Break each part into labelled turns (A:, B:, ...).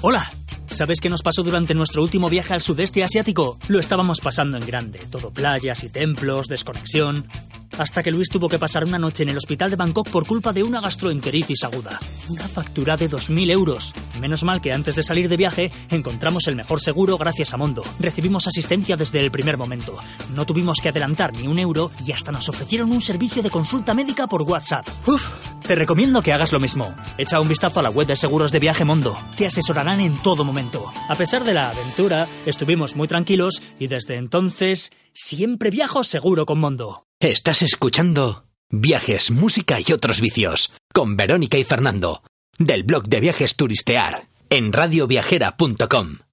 A: Hola. ¿Sabes qué nos pasó durante nuestro último viaje al sudeste asiático? Lo estábamos pasando en grande, todo playas y templos, desconexión. Hasta que Luis tuvo que pasar una noche en el hospital de Bangkok por culpa de una gastroenteritis aguda. Una factura de 2.000 euros. Menos mal que antes de salir de viaje encontramos el mejor seguro gracias a Mondo. Recibimos asistencia desde el primer momento. No tuvimos que adelantar ni un euro y hasta nos ofrecieron un servicio de consulta médica por WhatsApp. Uf, te recomiendo que hagas lo mismo. Echa un vistazo a la web de seguros de viaje Mondo. Te asesorarán en todo momento. A pesar de la aventura, estuvimos muy tranquilos y desde entonces siempre viajo seguro con Mondo.
B: Estás escuchando Viajes, Música y otros vicios con Verónica y Fernando del blog de viajes Turistear en radioviajera.com.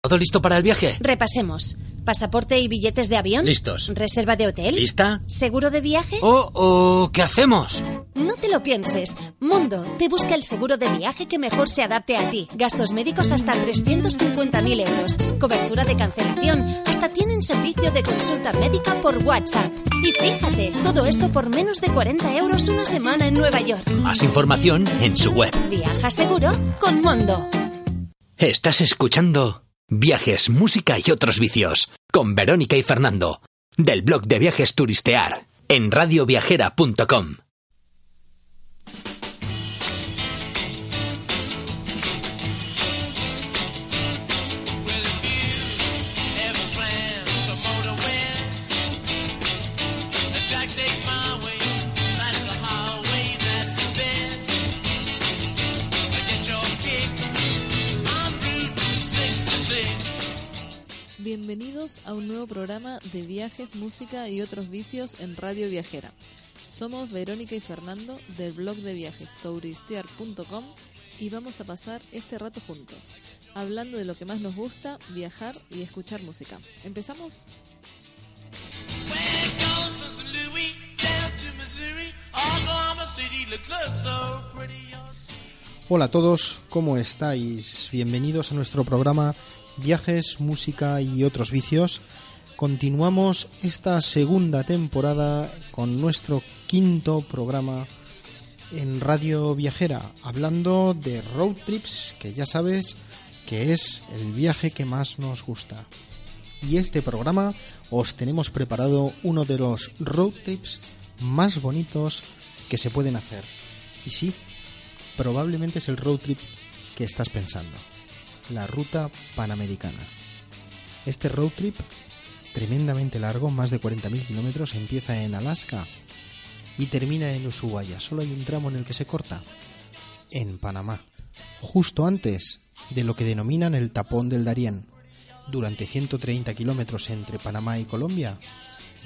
B: ¿Todo listo para el viaje?
C: Repasemos. ¿Pasaporte y billetes de avión?
B: Listos.
C: ¿Reserva de hotel?
B: ¿Lista?
C: ¿Seguro de viaje?
B: Oh, oh, ¿qué hacemos?
C: No te lo pienses. Mundo te busca el seguro de viaje que mejor se adapte a ti. Gastos médicos hasta 350.000 euros. Cobertura de cancelación. Hasta tienen servicio de consulta médica por WhatsApp. Y fíjate, todo esto por menos de 40 euros una semana en Nueva York.
B: Más información en su web.
C: Viaja seguro con Mundo.
B: Estás escuchando Viajes, Música y otros vicios con Verónica y Fernando del blog de viajes Turistear en radioviajera.com.
D: Bienvenidos a un nuevo programa de viajes, música y otros vicios en Radio Viajera. Somos Verónica y Fernando del blog de viajes touristear.com y vamos a pasar este rato juntos, hablando de lo que más nos gusta, viajar y escuchar música. ¿Empezamos?
E: Hola a todos, ¿cómo estáis? Bienvenidos a nuestro programa Viajes, Música y otros vicios. Continuamos esta segunda temporada con nuestro quinto programa en Radio Viajera, hablando de road trips, que ya sabes que es el viaje que más nos gusta. Y este programa os tenemos preparado uno de los road trips más bonitos que se pueden hacer. Y sí, probablemente es el road trip que estás pensando, la ruta panamericana. Este road trip, tremendamente largo, más de 40.000 kilómetros, empieza en Alaska y termina en Ushuaia. Solo hay un tramo en el que se corta, en Panamá, justo antes de lo que denominan el tapón del Darién. Durante 130 kilómetros entre Panamá y Colombia,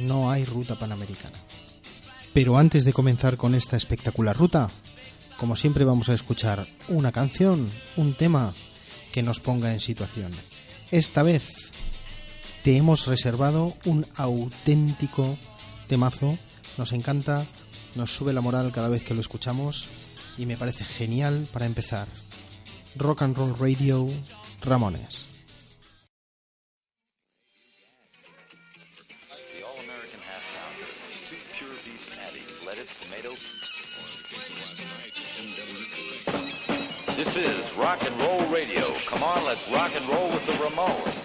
E: no hay ruta panamericana. Pero antes de comenzar con esta espectacular ruta, como siempre vamos a escuchar una canción, un tema que nos ponga en situación. Esta vez te hemos reservado un auténtico temazo. Nos encanta, nos sube la moral cada vez que lo escuchamos y me parece genial para empezar. Rock and Roll Radio Ramones.
F: Come on, let's rock and roll with the Ramones.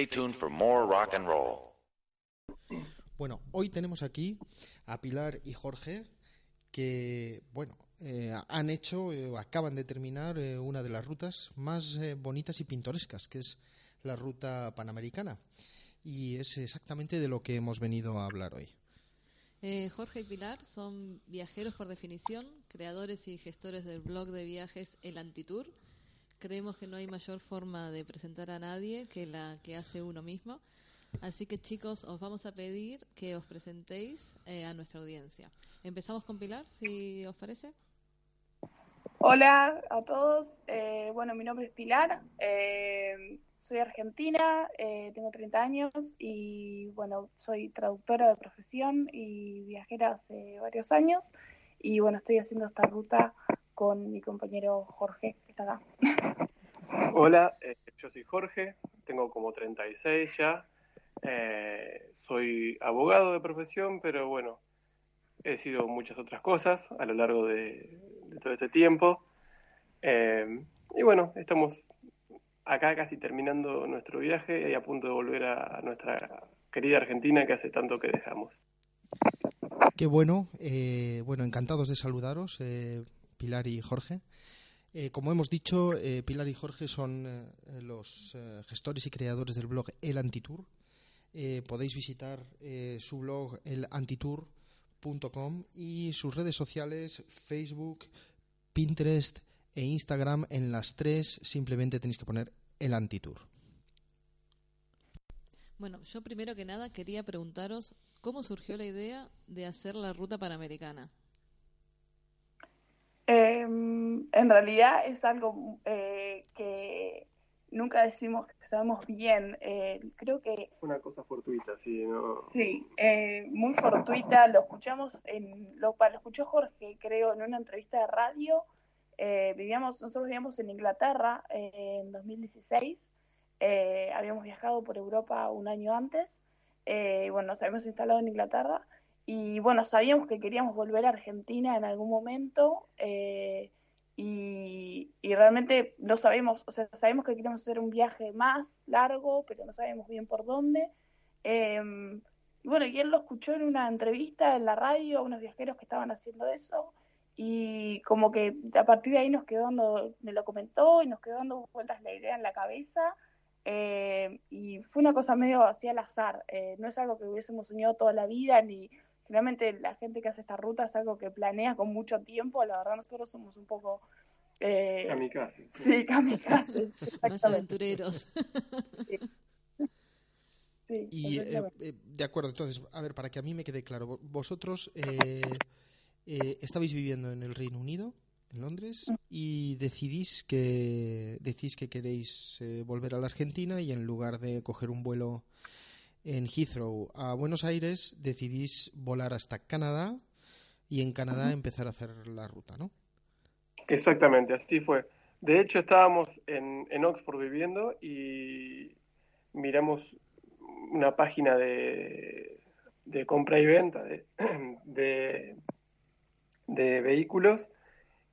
F: Stay tuned for more rock and roll.
E: Bueno, hoy tenemos aquí a Pilar y Jorge que, bueno, eh, han hecho eh, o acaban de terminar eh, una de las rutas más eh, bonitas y pintorescas, que es la ruta panamericana. Y es exactamente de lo que hemos venido a hablar hoy.
D: Eh, Jorge y Pilar son viajeros por definición, creadores y gestores del blog de viajes El Antitour. Creemos que no hay mayor forma de presentar a nadie que la que hace uno mismo. Así que chicos, os vamos a pedir que os presentéis eh, a nuestra audiencia. Empezamos con Pilar, si os parece.
G: Hola a todos, eh, bueno, mi nombre es Pilar, eh, soy argentina, eh, tengo 30 años y bueno, soy traductora de profesión y viajera hace varios años y bueno, estoy haciendo esta ruta con mi compañero Jorge, que está acá.
H: Hola, eh, yo soy Jorge, tengo como 36 ya, eh, soy abogado de profesión, pero bueno, he sido muchas otras cosas a lo largo de, de todo este tiempo. Eh, y bueno, estamos acá casi terminando nuestro viaje y a punto de volver a, a nuestra querida Argentina que hace tanto que dejamos.
E: Qué bueno, eh, bueno, encantados de saludaros, eh, Pilar y Jorge. Eh, como hemos dicho, eh, Pilar y Jorge son eh, los gestores y creadores del blog El Antitour. Podéis visitar su blog elantitour.com y sus redes sociales Facebook, Pinterest e Instagram. En las tres simplemente tenéis que poner El Antitour.
D: Bueno, yo primero que nada quería preguntaros cómo surgió la idea de hacer la ruta panamericana.
G: Eh, en realidad es algo eh, que nunca decimos que sabemos bien, eh, creo que
H: Fue una cosa fortuita, sí, ¿no?
G: Sí, eh, muy fortuita. Lo escuchamos en lo, lo escuchó Jorge, creo, en una entrevista de radio. Eh, vivíamos, nosotros vivíamos en Inglaterra en 2016. Eh, habíamos viajado por Europa un año antes. Eh, bueno, nos habíamos instalado en Inglaterra. Y bueno, sabíamos que queríamos volver a Argentina en algún momento. eh, y, realmente no sabemos, o sea, sabemos que queremos hacer un viaje más largo, pero no sabemos bien por dónde. Em, y bueno, y él lo escuchó en una entrevista en la radio a unos viajeros que estaban haciendo eso y como que a partir de ahí nos quedó dando, me lo comentó y nos quedó dando vueltas la idea en la cabeza eh, y fue una cosa medio así al azar, eh, no es algo que hubiésemos soñado toda la vida ni generalmente la gente que hace esta ruta es algo que planea con mucho tiempo, la verdad nosotros somos un poco... eh,
H: Kamikaze.
G: Sí, kamikazes,
D: Más aventureros.
G: Sí,
E: Y eh, eh, de acuerdo, entonces, a ver, para que a mí me quede claro, vo- vosotros eh, eh, estabais viviendo en el Reino Unido, en Londres, y decidís que decís que queréis eh, volver a la Argentina y en lugar de coger un vuelo en Heathrow a Buenos Aires, decidís volar hasta Canadá y en Canadá empezar a hacer la ruta, ¿no?
H: Exactamente, así fue. De hecho, estábamos en, en Oxford viviendo y miramos una página de, de compra y venta de, de, de vehículos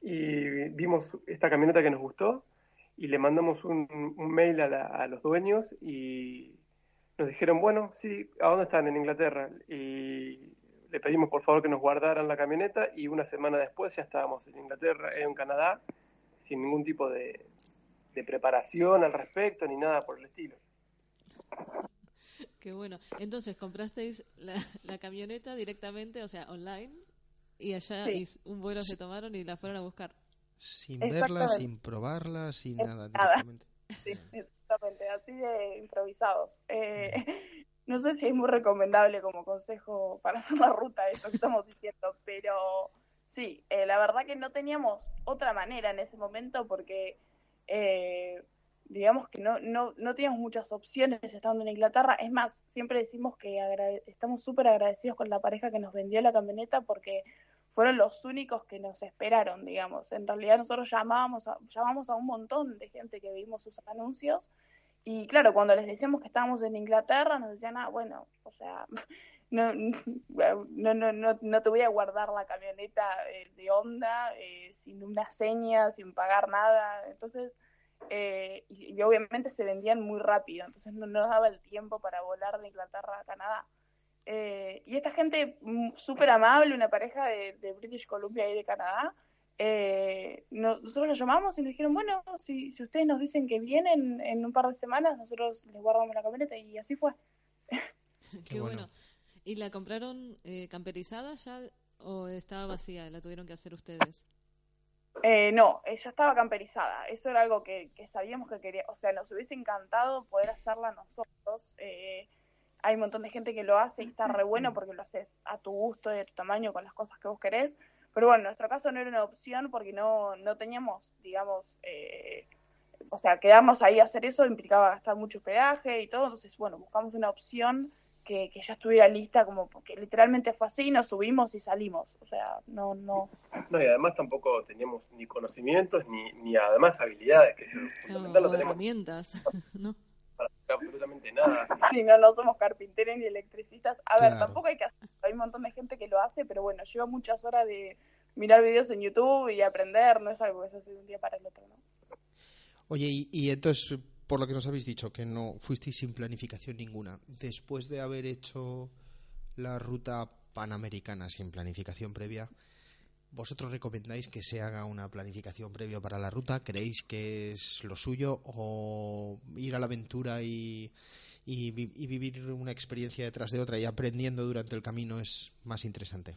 H: y vimos esta camioneta que nos gustó y le mandamos un, un mail a, la- a los dueños y nos dijeron, bueno, sí, ¿a dónde están? En Inglaterra. Y le pedimos por favor que nos guardaran la camioneta y una semana después ya estábamos en Inglaterra, en Canadá, sin ningún tipo de, de preparación al respecto ni nada por el estilo.
D: Qué bueno. Entonces, comprasteis la, la camioneta directamente, o sea, online, y allá
G: Sí.
D: y un vuelo se tomaron y la fueron a buscar.
E: Sin verla, sin probarla, sin nada,
G: Nada.
E: directamente.
G: Sí, exactamente, así de improvisados. Eh, no sé si es muy recomendable como consejo para hacer la ruta eso que estamos diciendo, pero sí, eh, la verdad que no teníamos otra manera en ese momento porque eh, digamos que no, no, no teníamos muchas opciones estando en Inglaterra. Es más, siempre decimos que estamos súper agradecidos con la pareja que nos vendió la camioneta porque fueron los únicos que nos esperaron, digamos. En realidad nosotros llamábamos a, llamamos a un montón de gente que vimos sus anuncios y claro, cuando les decíamos que estábamos en Inglaterra nos decían, ah, bueno, o sea, no, no, no, no, no te voy a guardar la camioneta eh, de onda eh, sin una seña, sin pagar nada. Entonces, eh, y, y obviamente se vendían muy rápido, entonces no nos daba el tiempo para volar de Inglaterra a Canadá. Eh, y esta gente mm, súper amable, una pareja de, de British Columbia y de Canadá, eh, no- nosotros los llamamos y nos dijeron, bueno, si, si ustedes nos dicen que vienen en un par de semanas, nosotros les guardamos la camioneta y así fue.
D: Qué,
E: bueno.
D: bueno. ¿Y la compraron eh, camperizada ya o estaba vacía? ¿La tuvieron que hacer ustedes?
G: Eh, no, eh, ya estaba camperizada. Eso era algo que, que sabíamos que quería. O sea, nos hubiese encantado poder hacerla nosotros. Eh, hay un montón de gente que lo hace y está re bueno porque lo haces a tu gusto y a tu tamaño con las cosas que vos querés. Pero bueno, en nuestro caso no era una opción porque no, no teníamos, digamos, eh, o sea, quedarnos ahí a hacer eso implicaba gastar mucho peaje y todo. Entonces, bueno, buscamos una opción que, que ya estuviera lista, como porque literalmente fue así, nos subimos y salimos. O sea, no, no,
H: No, y además tampoco teníamos ni conocimientos ni, ni además habilidades, que
D: No,
H: fundamental no
D: o
H: tenemos
D: herramientas, ¿no?
H: Absolutamente nada.
G: Sí, no, no somos carpinteros ni electricistas. A ver,
E: Claro.
G: tampoco hay que hacer, hay un montón de gente que lo hace, pero bueno, lleva muchas horas de mirar videos en YouTube y aprender, no es algo que se hace de un día para el otro, ¿no?
E: Oye, y, y entonces, por lo que nos habéis dicho, que no fuisteis sin planificación ninguna, después de haber hecho la ruta panamericana sin planificación previa, ¿vosotros recomendáis que se haga una planificación previa para la ruta? ¿Creéis que es lo suyo o ir a la aventura y, y vi- y vivir una experiencia detrás de otra y aprendiendo durante el camino es más interesante?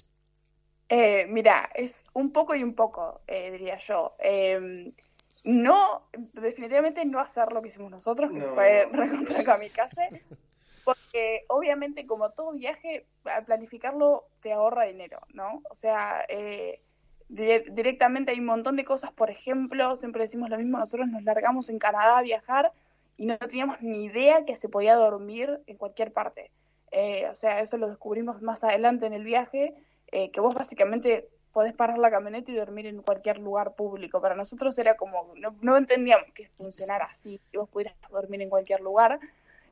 G: Eh, mira, es un poco y un poco, eh, diría yo. Eh, no, definitivamente no hacer lo que hicimos nosotros, que
H: No,
G: fue
H: no.
G: recontra kamikaze, porque obviamente como todo viaje, al planificarlo te ahorra dinero, ¿no? O sea, eh, dire- directamente hay un montón de cosas, por ejemplo, siempre decimos lo mismo, nosotros nos largamos en Canadá a viajar y no teníamos ni idea que se podía dormir en cualquier parte. Eh, o sea, eso lo descubrimos más adelante en el viaje, eh, que vos básicamente podés parar la camioneta y dormir en cualquier lugar público. Para nosotros era como, no, no entendíamos que funcionara así, que vos pudieras dormir en cualquier lugar.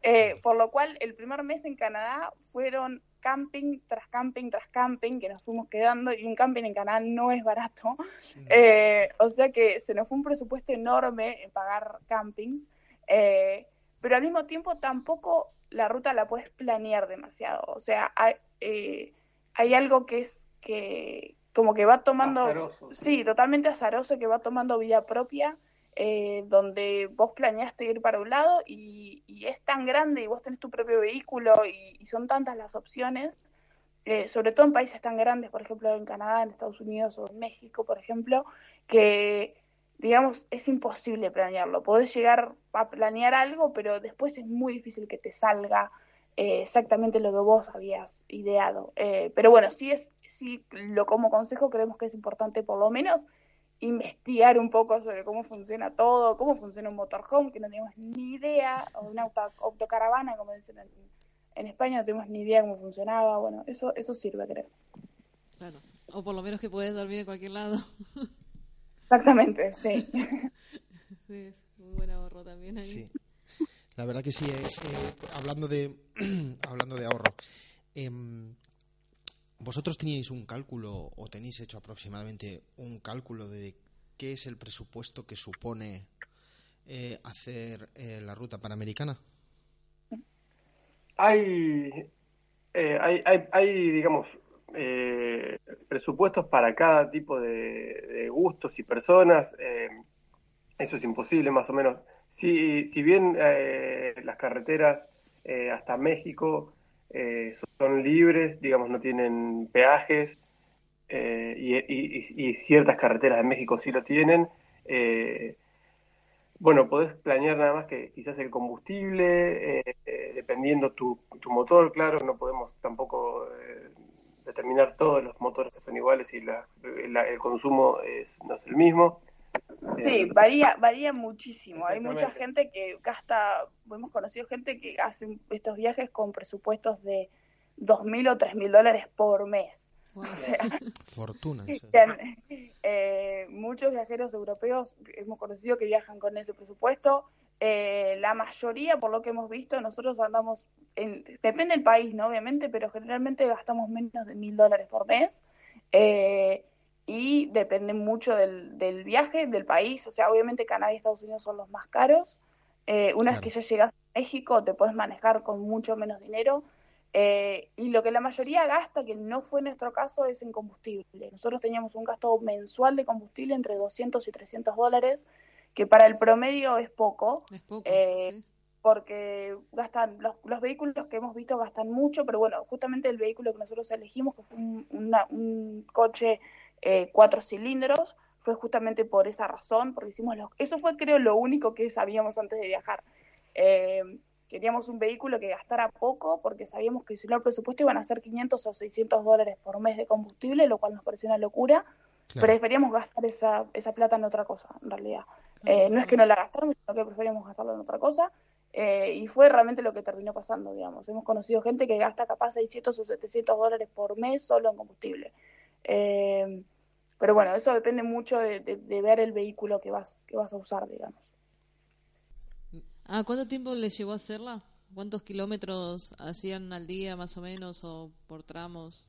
G: Eh, por lo cual, el primer mes en Canadá fueron camping tras camping tras camping que nos fuimos quedando y un camping en Canadá no es barato. Eh, o sea que se nos fue un presupuesto enorme en pagar campings, eh, pero al mismo tiempo tampoco la ruta la puedes planear demasiado. O sea, hay, eh, hay algo que es que como que va tomando,
H: Azaroso,
G: sí, totalmente azaroso, que va tomando vida propia, eh, donde vos planeaste ir para un lado y, es tan grande y vos tenés tu propio vehículo y, y son tantas las opciones, eh, sobre todo en países tan grandes, por ejemplo en Canadá, en Estados Unidos o en México, por ejemplo, que digamos es imposible planearlo. Podés llegar a planear algo, pero después es muy difícil que te salga eh, exactamente lo que vos habías ideado. Eh, pero bueno, sí es, sí lo como consejo creemos que es importante por lo menos investigar un poco sobre cómo funciona todo, cómo funciona un motorhome, que no tenemos ni idea, o una auto, autocaravana, como dicen en, en España, no tenemos ni idea cómo funcionaba. Bueno, eso, eso sirve, creo.
D: Claro. O por lo menos que puedes dormir en cualquier lado.
G: Exactamente, sí.
D: Sí, es un buen ahorro también ahí.
E: Sí. La verdad que sí es eh, hablando de hablando de ahorro. em, vosotros teníais un cálculo o tenéis hecho aproximadamente un cálculo de qué es el presupuesto que supone eh, hacer eh, la ruta panamericana.
H: Hay, eh, hay, hay, hay, digamos, eh, presupuestos para cada tipo de, de gustos y personas. eso es imposible, más o menos. Si, si bien las carreteras hasta México eh, son libres, digamos, no tienen peajes, eh, y, y- y ciertas carreteras de México sí lo tienen, eh, bueno, podés planear nada más que quizás el combustible, eh, eh, dependiendo tu, tu motor, claro, no podemos tampoco determinar todos los motores que son iguales y la- la- el consumo es, no es el mismo.
G: Sí, varía, varía muchísimo. Hay mucha gente que gasta, hemos conocido gente que hace estos viajes con presupuestos de dos mil o tres mil dólares por mes.
D: Wow.
G: O sea,
E: Fortuna.
G: eh, muchos viajeros europeos hemos conocido que viajan con ese presupuesto. Eh, la mayoría, por lo que hemos visto, nosotros andamos, en, depende del país, ¿no? Obviamente, pero generalmente gastamos menos de mil dólares por mes. Eh, y depende mucho del, del viaje, del país. O sea, obviamente Canadá y Estados Unidos son los más caros. Eh, una vez que ya llegas a México, te puedes manejar con mucho menos dinero. Eh, y lo que la mayoría gasta, que no fue nuestro caso, es en combustible. Nosotros teníamos un gasto mensual de combustible entre 200 y 300 dólares, que para el promedio es poco
D: Es poco.
G: Eh,
D: sí.
G: porque gastan los, los vehículos que hemos visto gastan mucho, pero bueno, justamente el vehículo que nosotros elegimos, que fue un, una- un coche eh, cuatro cilindros, fue justamente por esa razón, porque hicimos los, eso fue creo lo único que sabíamos antes de viajar. Eh, queríamos un vehículo que gastara poco, porque sabíamos que si no el presupuesto iban a ser 500 o 600 dólares por mes de combustible, lo cual nos pareció una locura.
E: Claro.
G: Preferíamos gastar esa, esa plata en otra cosa, en realidad.
D: Claro,
G: Eh, no es que no la gastáramos, sino que preferíamos gastarlo en otra cosa. Eh, y fue realmente lo que terminó pasando, digamos. Hemos conocido gente que gasta capaz 600 o 700 dólares por mes solo en combustible. Eh, pero bueno, eso depende mucho de, de- de ver el vehículo que vas, que vas a usar, digamos.
D: Ah, ¿cuánto tiempo les llevó a hacerla? ¿Cuántos kilómetros hacían al día más o menos o por tramos?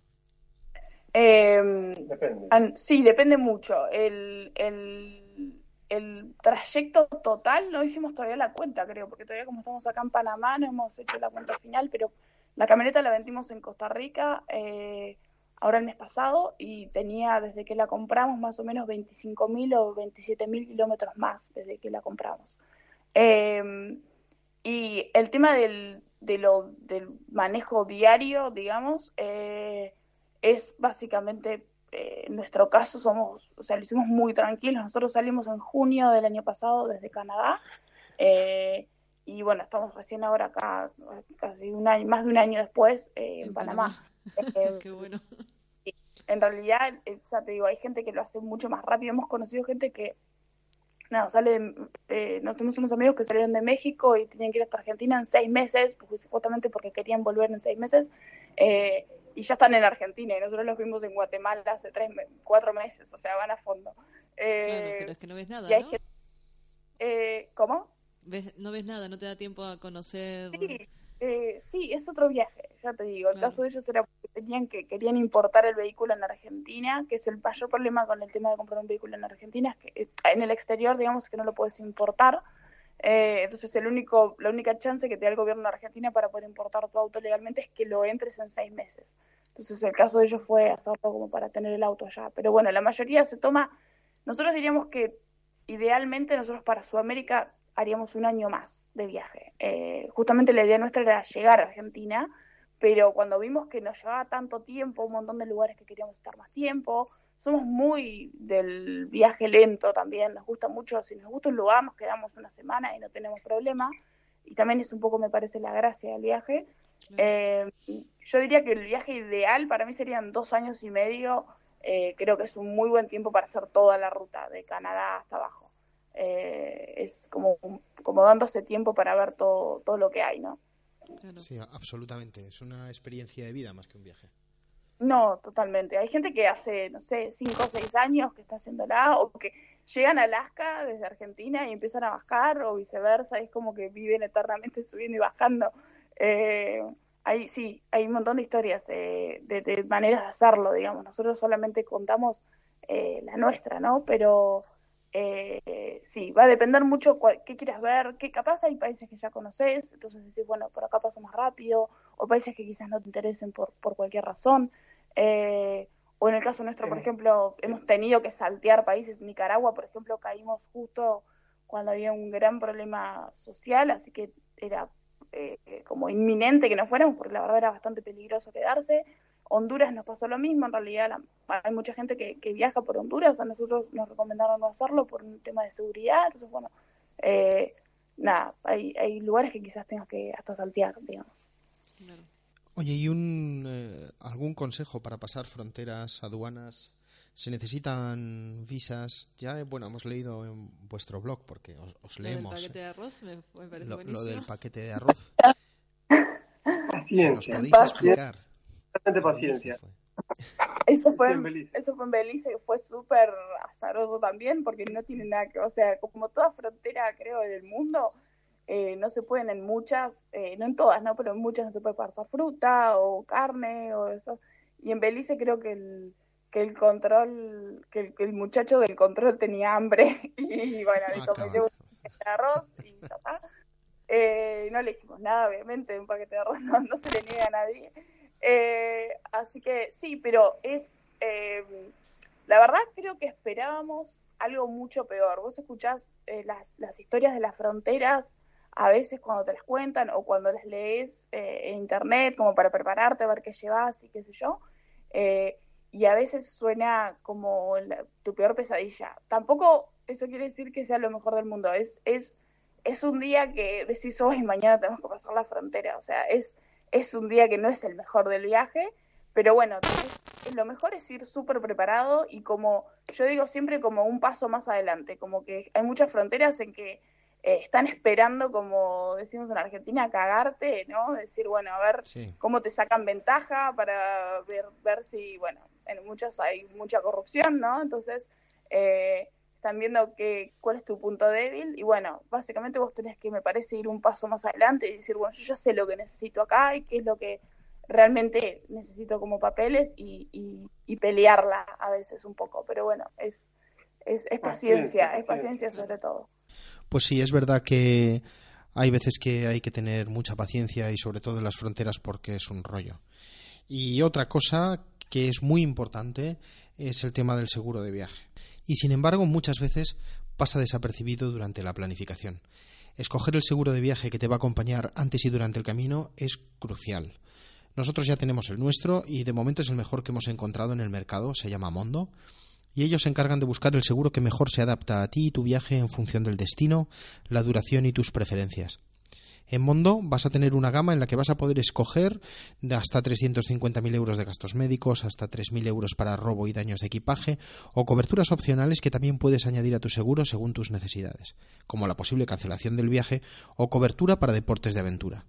G: Eh,
H: Depende.
G: An- Sí, depende mucho. El, el, el trayecto total no hicimos todavía la cuenta, creo, porque todavía como estamos acá en Panamá no hemos hecho la cuenta final, pero la camioneta la vendimos en Costa Rica eh, ahora el mes pasado y tenía desde que la compramos más o menos 25.000 o 27.000 kilómetros más desde que la compramos. Eh, y el tema del, de lo, del manejo diario, digamos, eh, es básicamente, eh, en nuestro caso somos, o sea, lo hicimos muy tranquilos. Nosotros salimos en junio del año pasado desde Canadá eh, y bueno, estamos recién ahora acá, casi un año, más de un año después eh, en, Panamá. Eh,
D: Qué bueno.
G: en realidad, ya te digo, hay gente que lo hace mucho más rápido. Hemos conocido gente que, nada, sale eh, nos tenemos unos amigos que salieron de México y tenían que ir hasta Argentina en seis meses, pues, justamente porque querían volver en seis meses, eh, y ya están en Argentina, y nosotros los vimos en Guatemala hace tres, cuatro meses, o sea, van a fondo. Eh,
D: Claro, pero es que no ves nada, ¿no?
G: gente- eh, ¿Cómo?
D: Ves- no ves nada, no te da tiempo a conocer.
G: Sí, eh, sí, es otro viaje, ya te digo. El
D: Claro.
G: caso de ellos era porque tenían que, querían importar el vehículo en Argentina, que es el mayor problema con el tema de comprar un vehículo en Argentina, es que eh, en el exterior, digamos, que no lo puedes importar. Eh, entonces, el único, la única chance que te da el gobierno de Argentina para poder importar tu auto legalmente es que lo entres en seis meses. Entonces, el caso de ellos fue hacerlo como para tener el auto allá. Pero bueno, la mayoría se toma. Nosotros diríamos que idealmente nosotros para Sudamérica haríamos un año más de viaje. Eh, justamente la idea nuestra era llegar a Argentina, pero cuando vimos que nos llevaba tanto tiempo, un montón de lugares que queríamos estar más tiempo, somos muy del viaje lento también, nos gusta mucho, si nos gusta un lugar nos quedamos una semana y no tenemos problema, y también es un poco, me parece, la gracia del viaje. Eh, yo diría que el viaje ideal para mí serían dos años y medio, eh, creo que es un muy buen tiempo para hacer toda la ruta de Canadá hasta abajo. Eh, es como, como dándose tiempo para ver todo, todo lo que hay, ¿no?
D: Claro.
E: Sí, absolutamente. Es una experiencia de vida más que un viaje.
G: No, totalmente. Hay gente que hace, no sé, cinco o seis años que está haciéndola, o que llegan a Alaska desde Argentina y empiezan a bajar, o viceversa, es como que viven eternamente subiendo y bajando. Eh, hay, sí, hay un montón de historias eh, de, de maneras de hacerlo, digamos. Nosotros solamente contamos eh, la nuestra, ¿no? Pero eh, sí, va a depender mucho cuál- qué quieras ver, que capaz hay países que ya conoces, entonces decís, bueno, por acá paso más rápido, o países que quizás no te interesen por, por cualquier razón. Eh, o en el caso nuestro, por ejemplo, hemos tenido que saltear países. Nicaragua, por ejemplo, caímos justo cuando había un gran problema social, así que era eh, como inminente que nos fuéramos, porque la verdad era bastante peligroso quedarse. Honduras nos pasó lo mismo, en realidad la- hay mucha gente que, que viaja por Honduras, a nosotros nos recomendaron no hacerlo por un tema de seguridad, entonces bueno, eh, nada, hay, hay lugares que quizás tengas que hasta saltear, digamos.
D: Claro.
E: Oye, ¿y un, eh, algún consejo para pasar fronteras, aduanas? ¿Se necesitan visas? Ya, eh, bueno, hemos leído en vuestro blog, porque os, os
D: Lo del
E: leemos
D: paquete
E: eh,
D: de arroz me, me parece
E: lo,
D: buenísimo.
E: lo del paquete de arroz. ¿Nos
H: Paciencia.
E: podéis explicar?
H: Bastante paciencia.
G: Eso fue,
H: en Belice.
G: eso fue en Belice, fue súper azaroso también, porque no tiene nada que, o sea, como toda frontera, creo, del mundo, eh, no se pueden en muchas, eh, no en todas, ¿no? Pero en muchas no se puede pasar fruta o carne o eso. Y en Belice creo que el, que el control, que el, que el muchacho del control tenía hambre y bueno,
E: Ah,
G: dijo, me llevo un paquete de arroz y ya está. Eh, no le dijimos nada, obviamente, un paquete de arroz no, no se le niega a nadie. Eh, así que sí, pero es, eh, la verdad creo que esperábamos algo mucho peor. Vos escuchás eh, las, historias de las fronteras a veces cuando te las cuentan o cuando las lees eh, en internet como para prepararte, ver qué llevas y qué sé yo. Y a veces suena como tu peor pesadilla. Tampoco eso quiere decir que sea lo mejor del mundo. Es, es, es un día que decís hoy, mañana tenemos que pasar la frontera. O sea, es, es un día que no es el mejor del viaje, pero bueno, lo mejor es ir súper preparado y como yo digo siempre como un paso más adelante, como que hay muchas fronteras en que eh, están esperando, como decimos en Argentina, cagarte, ¿no? Decir, bueno, a ver
E: Sí.
G: cómo te sacan ventaja para ver, ver si, bueno, en muchas hay mucha corrupción, ¿no? Entonces, eh, están viendo que, cuál es tu punto débil y bueno, básicamente vos tenés que, me parece, ir un paso más adelante y decir, bueno, yo ya sé lo que necesito acá y qué es lo que realmente necesito como papeles y, y, y pelearla a veces un poco, pero bueno, es, es, es paciencia, es paciencia sobre todo.
E: Pues sí, es verdad que hay veces que hay que tener mucha paciencia y sobre todo en las fronteras porque es un rollo. Y otra cosa que es muy importante es el tema del seguro de viaje. Y sin embargo, muchas veces pasa desapercibido durante la planificación. Escoger el seguro de viaje que te va a acompañar antes y durante el camino es crucial. Nosotros ya tenemos el nuestro y de momento es el mejor que hemos encontrado en el mercado, se llama Mondo y ellos se encargan de buscar el seguro que mejor se adapta a ti y tu viaje en función del destino, la duración y tus preferencias. En Mondo vas a tener una gama en la que vas a poder escoger de hasta 350.000 euros de gastos médicos, hasta 3.000 euros para robo y daños de equipaje, o coberturas opcionales que también puedes añadir a tu seguro según tus necesidades, como la posible cancelación del viaje o cobertura para deportes de aventura.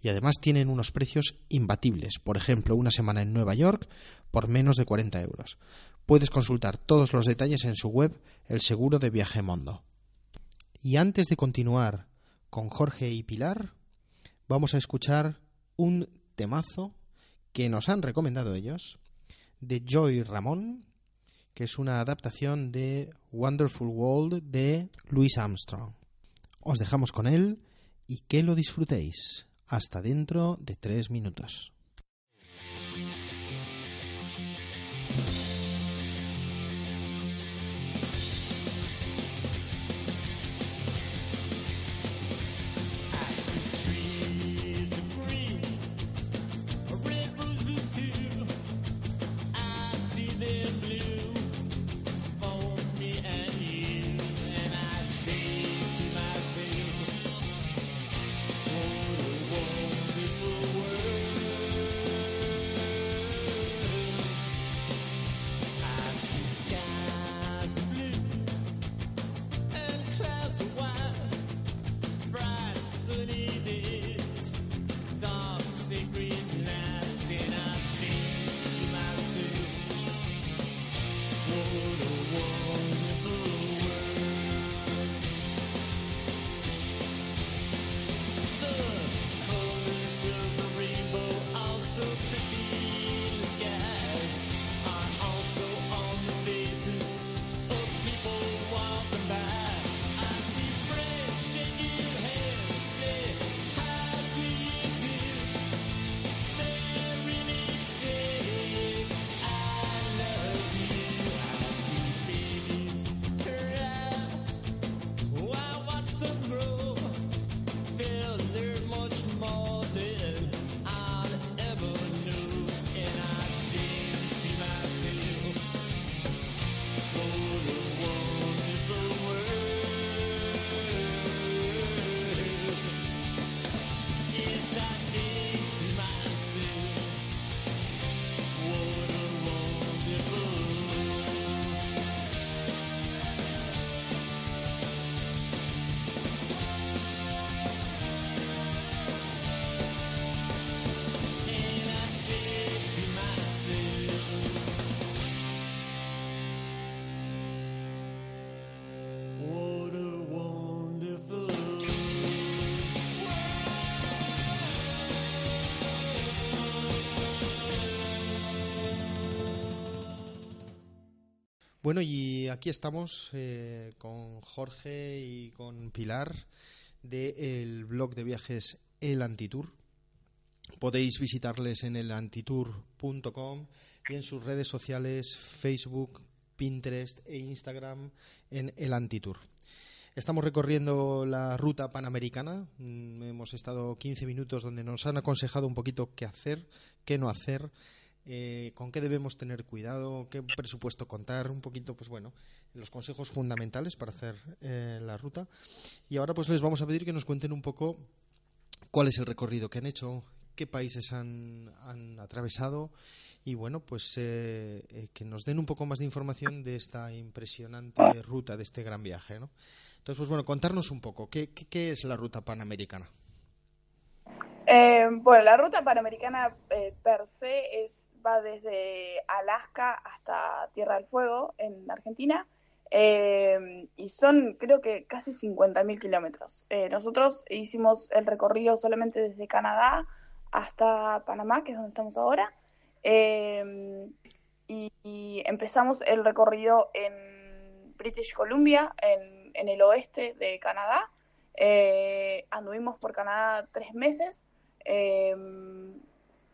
E: Y además tienen unos precios imbatibles, por ejemplo, una semana en Nueva York por menos de 40 euros. Puedes consultar todos los detalles en su web El Seguro de Viaje Mondo. Y antes de continuar con Jorge y Pilar, vamos a escuchar un temazo que nos han recomendado ellos, de Joy Ramón, que es una adaptación de Wonderful World de Louis Armstrong. Os dejamos con él y que lo disfrutéis. Hasta dentro de tres minutos. Bueno, y aquí estamos eh, con Jorge y con Pilar del blog de viajes El Antitour. Podéis visitarles en elantitour.com y en sus redes sociales Facebook, Pinterest e Instagram en El Antitour. Estamos recorriendo la ruta panamericana. Mm, Hemos estado 15 minutos donde nos han aconsejado un poquito qué hacer, qué no hacer, eh, con qué debemos tener cuidado, qué presupuesto contar, un poquito, pues bueno, los consejos fundamentales para hacer eh, la ruta. Y ahora pues les vamos a pedir que nos cuenten un poco cuál es el recorrido que han hecho, qué países han, atravesado y bueno, pues eh, que nos den un poco más de información de esta impresionante ruta, de este gran viaje, ¿no? Entonces, pues bueno, contarnos un poco, ¿qué, qué, es la ruta panamericana?
G: Bueno, la ruta panamericana per se es, desde Alaska hasta Tierra del Fuego en Argentina eh, y son creo que casi 50.000 kilómetros. Eh, nosotros hicimos el recorrido solamente desde Canadá hasta Panamá, que es donde estamos ahora, eh, y, empezamos el recorrido en British Columbia, en, en el oeste de Canadá. Anduvimos por Canadá tres meses,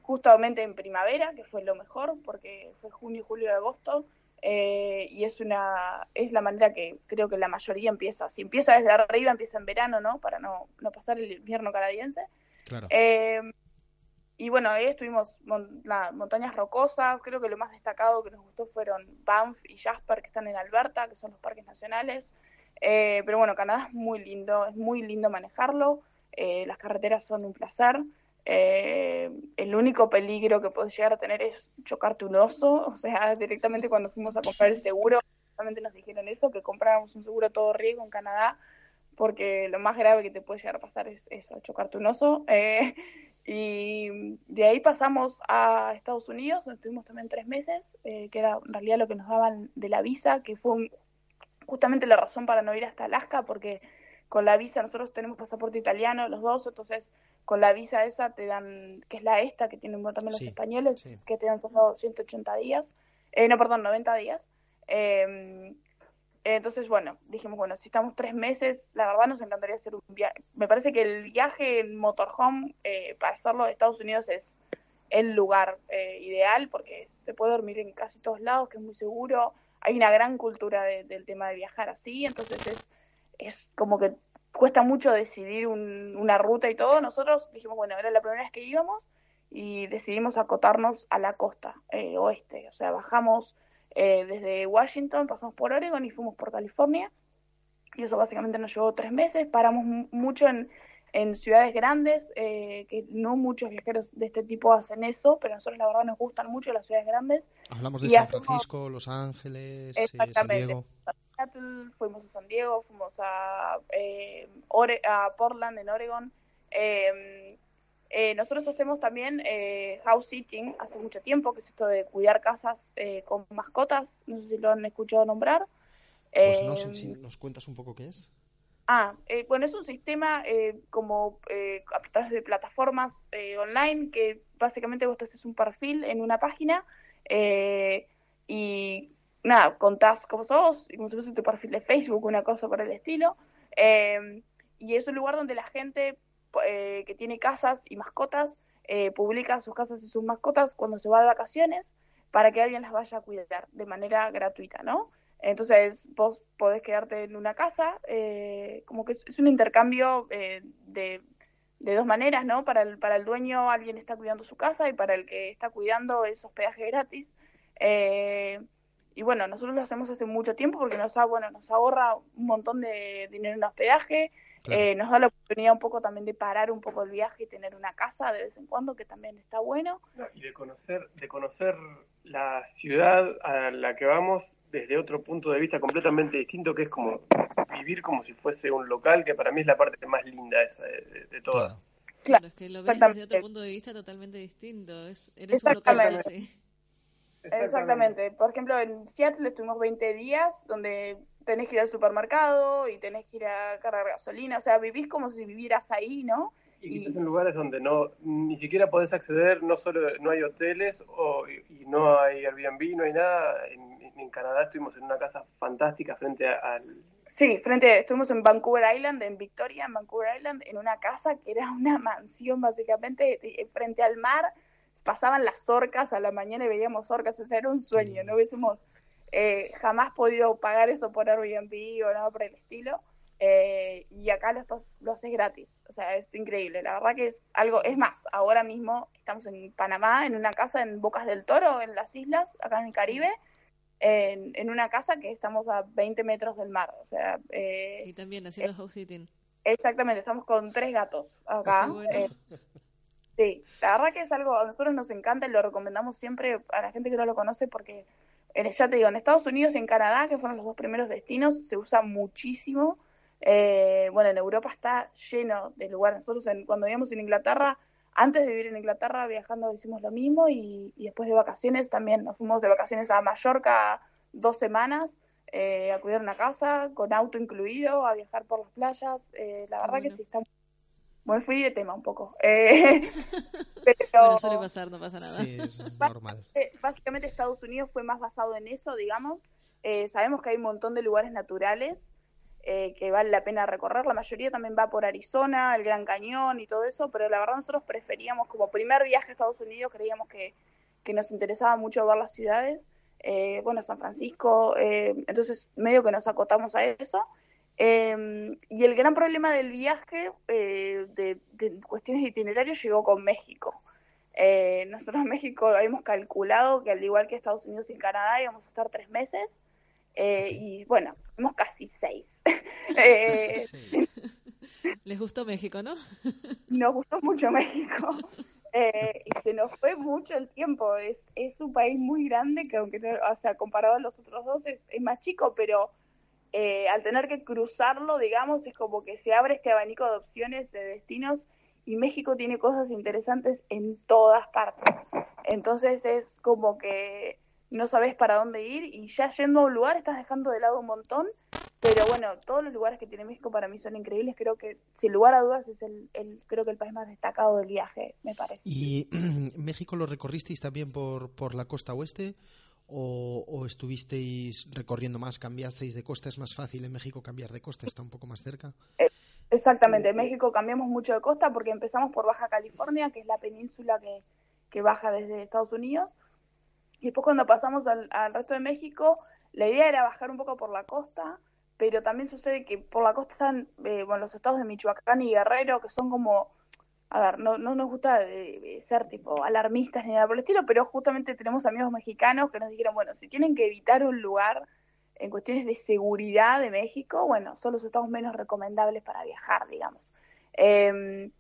G: justamente en primavera, que fue lo mejor, porque fue junio, julio y agosto, eh, y es una es la manera que creo que la mayoría empieza. Si empieza desde arriba, empieza en verano, ¿no? Para no, no pasar el invierno canadiense.
E: Claro.
G: Eh, y bueno, ahí estuvimos mon- montañas rocosas. Creo que lo más destacado que nos gustó fueron Banff y Jasper, que están en Alberta, que son los parques nacionales. Eh, pero bueno, Canadá es muy lindo, es muy lindo manejarlo. Eh, las carreteras son un placer. Eh, el único peligro que puedes llegar a tener es chocarte un oso. O sea, directamente cuando fuimos a comprar el seguro, justamente nos dijeron eso, que compráramos un seguro todo riesgo en Canadá, porque lo más grave que te puede llegar a pasar es eso, chocarte un oso. Eh, y de ahí pasamos a Estados Unidos, donde estuvimos también tres meses, eh, que era en realidad lo que nos daban de la visa, que fue justamente la razón para no ir hasta Alaska, porque con la visa nosotros tenemos pasaporte italiano los dos, entonces con la visa esa te dan, que es la esta que tienen también los
E: Sí,
G: españoles,
E: sí.
G: que te dan solo 180 días, eh, no, perdón, 90 días. Eh, entonces, bueno, dijimos, bueno, si estamos tres meses, la verdad nos encantaría hacer un viaje. Me parece que el viaje en motorhome eh, para hacerlo de Estados Unidos es el lugar eh, ideal porque se puede dormir en casi todos lados, que es muy seguro. Hay una gran cultura de- del tema de viajar así, entonces es, es como que cuesta mucho decidir un- una ruta y todo. Nosotros dijimos, bueno, era la primera vez que íbamos y decidimos acotarnos a la costa eh, oeste, o sea, bajamos eh, desde Washington, pasamos por Oregon y fuimos por California. Y eso básicamente nos llevó tres meses. Paramos mu- mucho en, en ciudades grandes, eh, que no muchos viajeros de este tipo hacen eso, pero nosotros la verdad nos gustan mucho las ciudades grandes.
E: Hablamos de
G: Y
E: San
G: hacemos-
E: Francisco, Los Ángeles, eh, San. Diego.
G: Seattle, fuimos a San Diego, fuimos a, eh, Ore- a Portland en Oregon. Eh, eh, nosotros hacemos también eh, house sitting hace mucho tiempo, que es esto de cuidar casas con mascotas. No sé si lo han escuchado nombrar.
E: Pues no, si nos cuentas un poco qué es.
G: Ah, eh, bueno, es un sistema eh, como eh, a través de plataformas eh, online que básicamente vos te haces un perfil en una página eh, y nada, contás cómo sos, y fuese tu perfil de Facebook, una cosa por el estilo. Eh, y es un lugar donde la gente eh, que tiene casas y mascotas eh, publica sus casas y sus mascotas cuando se va de vacaciones para que alguien las vaya a cuidar de manera gratuita, ¿no? Entonces vos podés quedarte en una casa, eh, como que es, un intercambio de, de dos maneras, ¿no? Para el, para el dueño alguien está cuidando su casa y para el que está cuidando es hospedaje gratis. Eh, y bueno, nosotros lo hacemos hace mucho tiempo porque nos, ha- bueno, nos ahorra un montón de dinero en hospedaje,
E: Claro.
G: eh, nos da la oportunidad un poco también de parar un poco el viaje y tener una casa de vez en cuando, que también está bueno.
H: No, y de conocer, de conocer la ciudad a la que vamos desde otro punto de vista completamente distinto, que es como vivir como si fuese un local, que para mí es la parte más linda esa de, de- de todas.
E: Claro.
D: Claro, es que lo ves desde otro punto de vista totalmente distinto. Es, eres un local casi.
G: Exactamente. Por ejemplo, en Seattle estuvimos 20 días donde tenés que ir al supermercado y tenés que ir a cargar gasolina. O sea, vivís como si vivieras ahí, ¿no?
H: Y quizás en lugares donde no ni siquiera podés acceder, no solo no hay hoteles o, y no hay Airbnb, no hay nada, en- Canadá estuvimos en una casa fantástica frente a- al...
G: Sí, frente, estuvimos en Vancouver Island, en Victoria, en Vancouver Island, en una casa que era una mansión básicamente frente al mar. Pasaban las orcas a la mañana y veíamos orcas, o sea, era un sueño, no hubiésemos eh, jamás podido pagar eso por Airbnb o nada por el estilo. Eh, y acá lo, estás- lo haces gratis, o sea, es increíble. La verdad que es algo, es más, ahora mismo estamos en Panamá, en una casa en Bocas del Toro, en las islas, acá en el Caribe, en, en una casa que estamos a 20 metros del mar, o sea, eh,
D: Y también haciendo house sitting.
G: Exactamente, estamos con tres gatos acá.
D: Bueno.
G: Eh, sí, la verdad que es algo, a nosotros nos encanta y lo recomendamos siempre a la gente que no lo conoce porque, en, ya te digo, en Estados Unidos y en Canadá, que fueron los dos primeros destinos, se usa muchísimo. Eh, bueno, en Europa está lleno de lugares. Nosotros en- cuando vivíamos en Inglaterra, antes de vivir en Inglaterra, viajando hicimos lo mismo y, y después de vacaciones también nos fuimos de vacaciones a Mallorca dos semanas eh, a cuidar una casa con auto incluido, a viajar por las playas. eh, la verdad que
D: bueno.
G: sí está. Bueno, fui de tema un poco. Eh, pero
D: Bueno, suele pasar, no pasa nada.
E: Sí, es normal.
G: básicamente Estados Unidos fue más basado en eso, digamos. Eh, sabemos que hay un montón de lugares naturales eh, que vale la pena recorrer. La mayoría también va por Arizona, el Gran Cañón y todo eso, pero la verdad nosotros preferíamos, como primer viaje a Estados Unidos, creíamos que, que nos interesaba mucho ver las ciudades. Eh, bueno, San Francisco, eh, entonces medio que nos acotamos a eso. Eh, y el gran problema del viaje, eh, de, de cuestiones de itinerario, llegó con México. Eh, nosotros en México habíamos calculado que al igual que Estados Unidos y Canadá íbamos a estar tres meses eh, y bueno, fuimos casi seis. Eh,
E: Sí.
D: Les gustó México, ¿no?
G: nos gustó mucho México eh, y se nos fue mucho el tiempo. Es, es un país muy grande que aunque, o sea, comparado a los otros dos es, es más chico, pero eh, al tener que cruzarlo, digamos, es como que se abre este abanico de opciones, de destinos y México tiene cosas interesantes en todas partes. Entonces es como que no sabes para dónde ir y ya yendo a un lugar estás dejando de lado un montón. Pero bueno, todos los lugares que tiene México para mí son increíbles. Creo que, sin lugar a dudas, es el, el creo que el país más destacado del viaje, me parece.
E: ¿Y México lo recorristeis también por, por la costa oeste? O, o estuvisteis recorriendo más? ¿Cambiasteis de costa? ¿Es más fácil en México cambiar de costa? ¿Está un poco más cerca?
G: Exactamente, en México cambiamos mucho de costa porque empezamos por Baja California, que es la península que, que baja desde Estados Unidos. Y después cuando pasamos al, al resto de México, la idea era bajar un poco por la costa, pero también sucede que por la costa están eh, bueno, los estados de Michoacán y Guerrero, que son como, a ver, no, no nos gusta eh, ser tipo alarmistas ni nada por el estilo, pero justamente tenemos amigos mexicanos que nos dijeron, bueno, si tienen que evitar un lugar en cuestiones de seguridad de México, bueno, son los estados menos recomendables para viajar, digamos. Eh,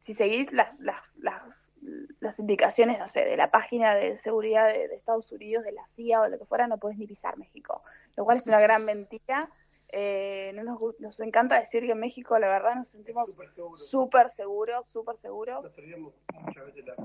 G: si seguís las, las, las, las indicaciones, no sé, de la página de seguridad de, de Estados Unidos, de la CIA o de lo que fuera, no podés ni pisar México, lo cual es una gran mentira. Eh, no nos, nos encanta decir que en México, la verdad, nos sentimos
H: Súper seguro.
G: súper seguros, súper seguros.
H: Nos perdíamos muchas veces las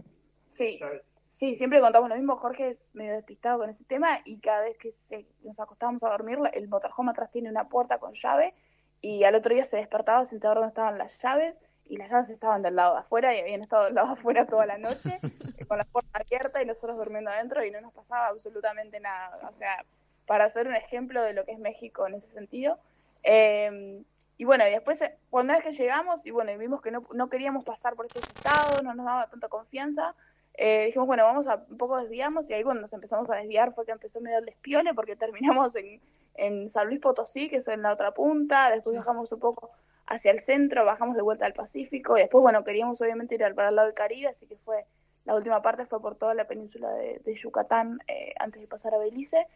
G: Sí. Sí, siempre contamos lo mismo. Jorge es medio despistado con ese tema y cada vez que se- nos acostábamos a dormir, la- el motorhome atrás tiene una puerta con llave y al otro día se despertaba sin saber dónde estaban las llaves y las llaves estaban del lado de afuera y habían estado del lado de afuera toda la noche con la puerta abierta y nosotros durmiendo adentro y no nos pasaba absolutamente nada. O sea, para hacer un ejemplo de lo que es México en ese sentido. Eh, y bueno, y después, eh, cuando es que llegamos y bueno, vimos que no, no queríamos pasar por estos estados, no nos daba tanta confianza, eh, dijimos, bueno, vamos a un poco desviamos y ahí cuando nos empezamos a desviar fue que empezó medio el despiole porque terminamos en, en San Luis Potosí, que es en la otra punta, después
D: Sí.
G: bajamos un poco hacia el centro, bajamos de vuelta al Pacífico y después, bueno, queríamos obviamente ir al, para el lado del Caribe, así que fue, la última parte fue por toda la península de, de Yucatán eh, antes de pasar a Belice.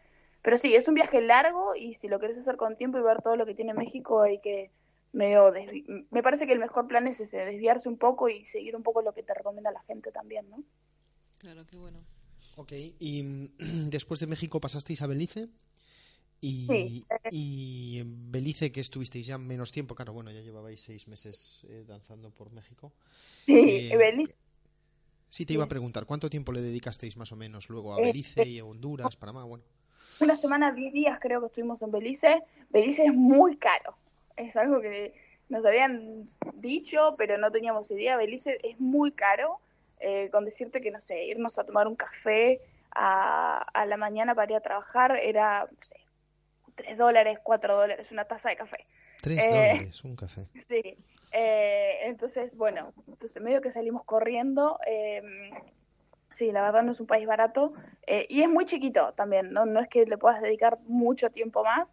G: Pero sí, es un viaje largo y si lo querés hacer con tiempo y ver todo lo que tiene México hay que medio desvi- me parece que el mejor plan es ese, desviarse un poco y seguir un poco lo que te recomienda la gente también, ¿no?
D: Claro, qué bueno.
E: Ok, y después de México pasasteis a Belice. Y,
G: Sí.
E: y en Belice, que estuvisteis ya menos tiempo, claro, bueno, ya llevabais seis meses eh, danzando por México.
G: Sí,
E: Eh,
G: Belice,
E: Sí, te iba a preguntar, ¿cuánto tiempo le dedicasteis más o menos luego a
G: Eh,
E: Belice y a Honduras, Panamá? Bueno,
G: una semana, 10 días creo que estuvimos en Belice. Belice es muy caro. Es algo que nos habían dicho, pero no teníamos idea. Belice es muy caro. Eh, con decirte que, no sé, irnos a tomar un café a, a la mañana para ir a trabajar era, no sé, 3 dólares, 4 dólares, una taza de café.
E: Tres
G: Eh,
E: dólares, un café.
G: Sí, eh, entonces, bueno, entonces medio que salimos corriendo. Sí, la verdad no es un país barato eh, y es muy chiquito también, ¿no? No es que le puedas dedicar mucho tiempo más.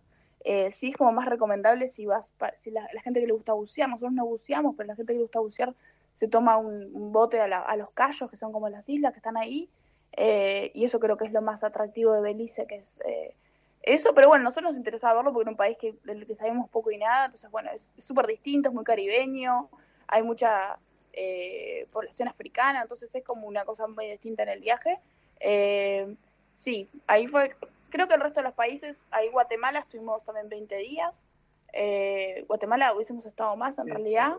G: eh, sí es como más recomendable si vas, pa- si la, gente que le gusta bucear, nosotros no buceamos, pero la gente que le gusta bucear se toma un, un bote a, la- a los cayos, que son como las islas que están ahí, eh, y eso creo que es lo más atractivo de Belice, que es eh, eso, pero bueno, nosotros nos interesaba verlo porque era un país que, del que sabemos poco y nada, entonces bueno, es súper distinto, es muy caribeño, hay mucha eh, población africana, entonces es como una cosa muy distinta en el viaje. Eh, sí, ahí fue, creo que el resto de los países, ahí Guatemala estuvimos también 20 días, eh, Guatemala hubiésemos estado más en realidad,